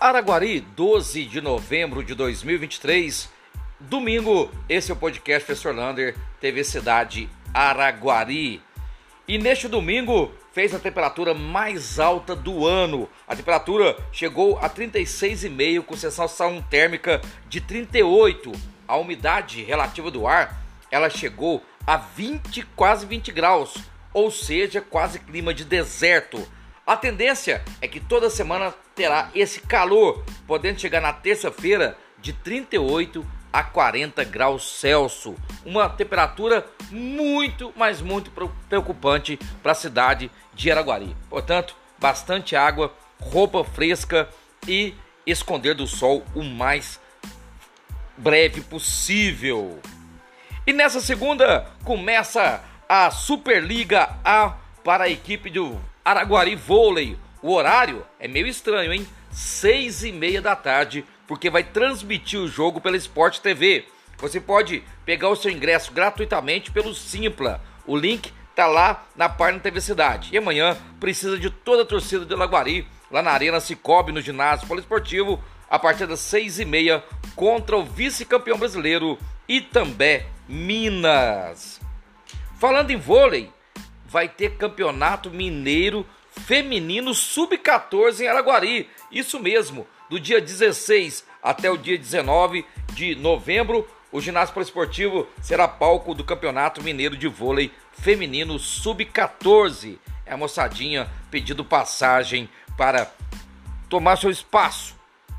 Araguari, 12 de novembro de 2023, domingo. Esse é o podcast Professor Lander, TV Cidade Araguari. E neste domingo fez a temperatura mais alta do ano. A temperatura chegou a 36,5 com sensação térmica de 38. A umidade relativa do ar, ela chegou a 20, quase 20 graus, ou seja, quase clima de deserto. A tendência é que toda semana terá esse calor, podendo chegar na terça-feira de 38 a 40 graus Celsius. Uma temperatura muito, mas muito preocupante para a cidade de Araguari. Portanto, bastante água, roupa fresca e esconder do sol o mais breve possível. E nessa segunda começa a Superliga A para a equipe do Araguari Vôlei. O horário é meio estranho, hein? Seis e meia da tarde, porque vai transmitir o jogo pela Sport TV. Você pode pegar o seu ingresso gratuitamente pelo Simpla. O link tá lá na página TV Cidade. E amanhã precisa de toda a torcida de Laguari, lá na Arena Cicobi, no ginásio poliesportivo, a partir das seis e meia, contra o vice-campeão brasileiro Itambé Minas. Falando em vôlei, vai ter campeonato mineiro feminino sub-14 em Araguari. Isso mesmo, do dia 16 até o dia 19 de novembro, o ginásio poliesportivo será palco do Campeonato Mineiro de Vôlei Feminino Sub-14. É a moçadinha pedindo passagem para tomar seu espaço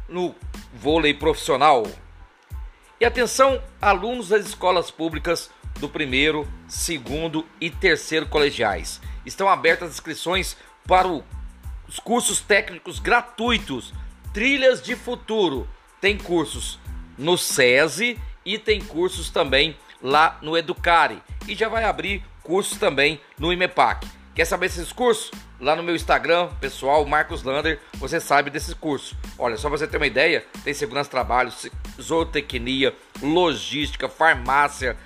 no vôlei profissional. E atenção, alunos das escolas públicas do primeiro, segundo e terceiro colegiais. Estão abertas as inscrições para os cursos técnicos gratuitos Trilhas de Futuro. Tem cursos no SESI e tem cursos também lá no Educare. E já vai abrir cursos também no IMEPAC. Quer saber esses cursos? Lá no meu Instagram, pessoal, Marcos Lander, você sabe desses cursos. Olha, só você ter uma ideia, tem segurança de trabalho, zootecnia, logística, farmácia,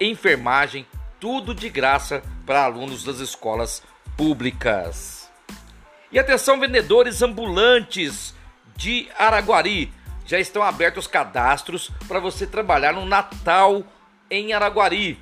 enfermagem, tudo de graça para alunos das escolas públicas. E atenção, vendedores ambulantes de Araguari, já estão abertos os cadastros para você trabalhar no Natal em Araguari.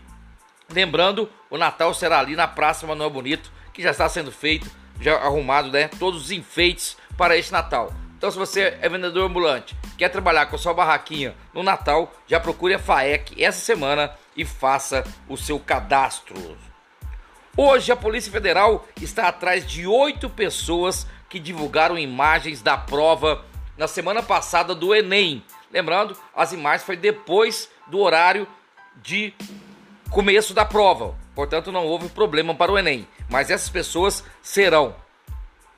Lembrando, o Natal será ali na Praça Manuel Bonito, que já está sendo feito, já arrumado, né? Todos os enfeites para este Natal. Então, se você é vendedor ambulante, quer trabalhar com sua barraquinha no Natal, já procure a FAEC essa semana e faça o seu cadastro. Hoje, a Polícia Federal está atrás de oito pessoas que divulgaram imagens da prova na semana passada do Enem. Lembrando, as imagens foi depois do horário de começo da prova, portanto, não houve problema para o Enem. Mas essas pessoas serão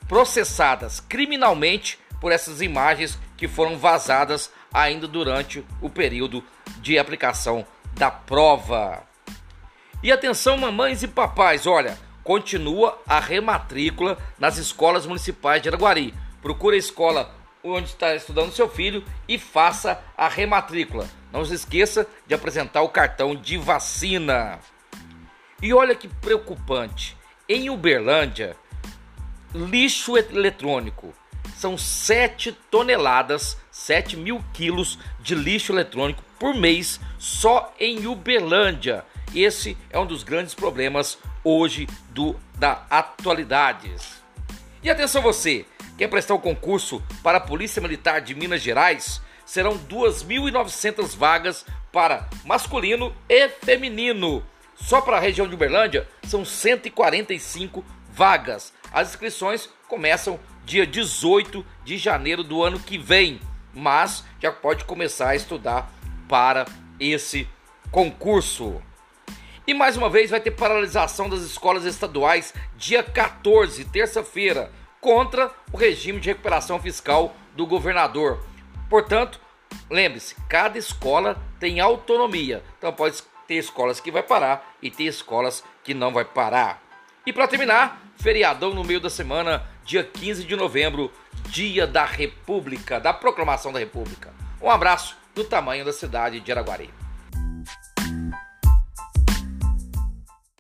processadas criminalmente por essas imagens que foram vazadas ainda durante o período de aplicação da prova. E atenção, mamães e papais, olha, continua a rematrícula nas escolas municipais de Araguari. Procure a escola onde está estudando seu filho e faça a rematrícula. Não se esqueça de apresentar o cartão de vacina. E olha que preocupante, em Uberlândia, lixo eletrônico são 7 toneladas, 7 mil quilos de lixo eletrônico por mês só em Uberlândia. Esse é um dos grandes problemas hoje do da atualidades. E atenção você, quer prestar o um concurso para a Polícia Militar de Minas Gerais? Serão 2.900 vagas para masculino e feminino. Só para a região de Uberlândia são 145 vagas. As inscrições começam dia 18 de janeiro do ano que vem, mas já pode começar a estudar para esse concurso. E mais uma vez vai ter paralisação das escolas estaduais dia 14, terça-feira, contra o regime de recuperação fiscal do governador. Portanto, lembre-se, cada escola tem autonomia. Então pode ter escolas que vai parar e ter escolas que não vai parar. E para terminar, feriadão no meio da semana, dia 15 de novembro, dia da República, da proclamação da República. Um abraço do tamanho da cidade de Araguari.